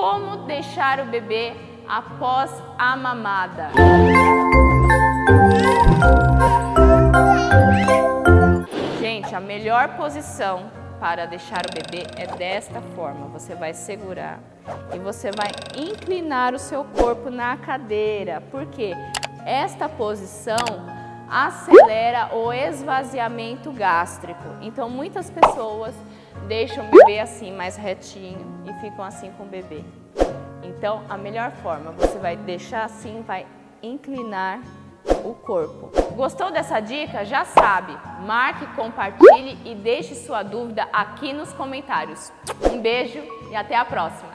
Como deixar o bebê após a mamada? Gente, a melhor posição para deixar o bebê é desta forma. Você vai segurar e você vai inclinar o seu corpo na cadeira, porque esta posição acelera o esvaziamento gástrico. Então, muitas pessoas deixam o bebê assim, mais retinho, e ficam assim com o bebê. Então, a melhor forma, você vai deixar assim, vai inclinar o corpo. Gostou dessa dica? Já sabe. Marque, compartilhe e deixe sua dúvida aqui nos comentários. Um beijo e até a próxima.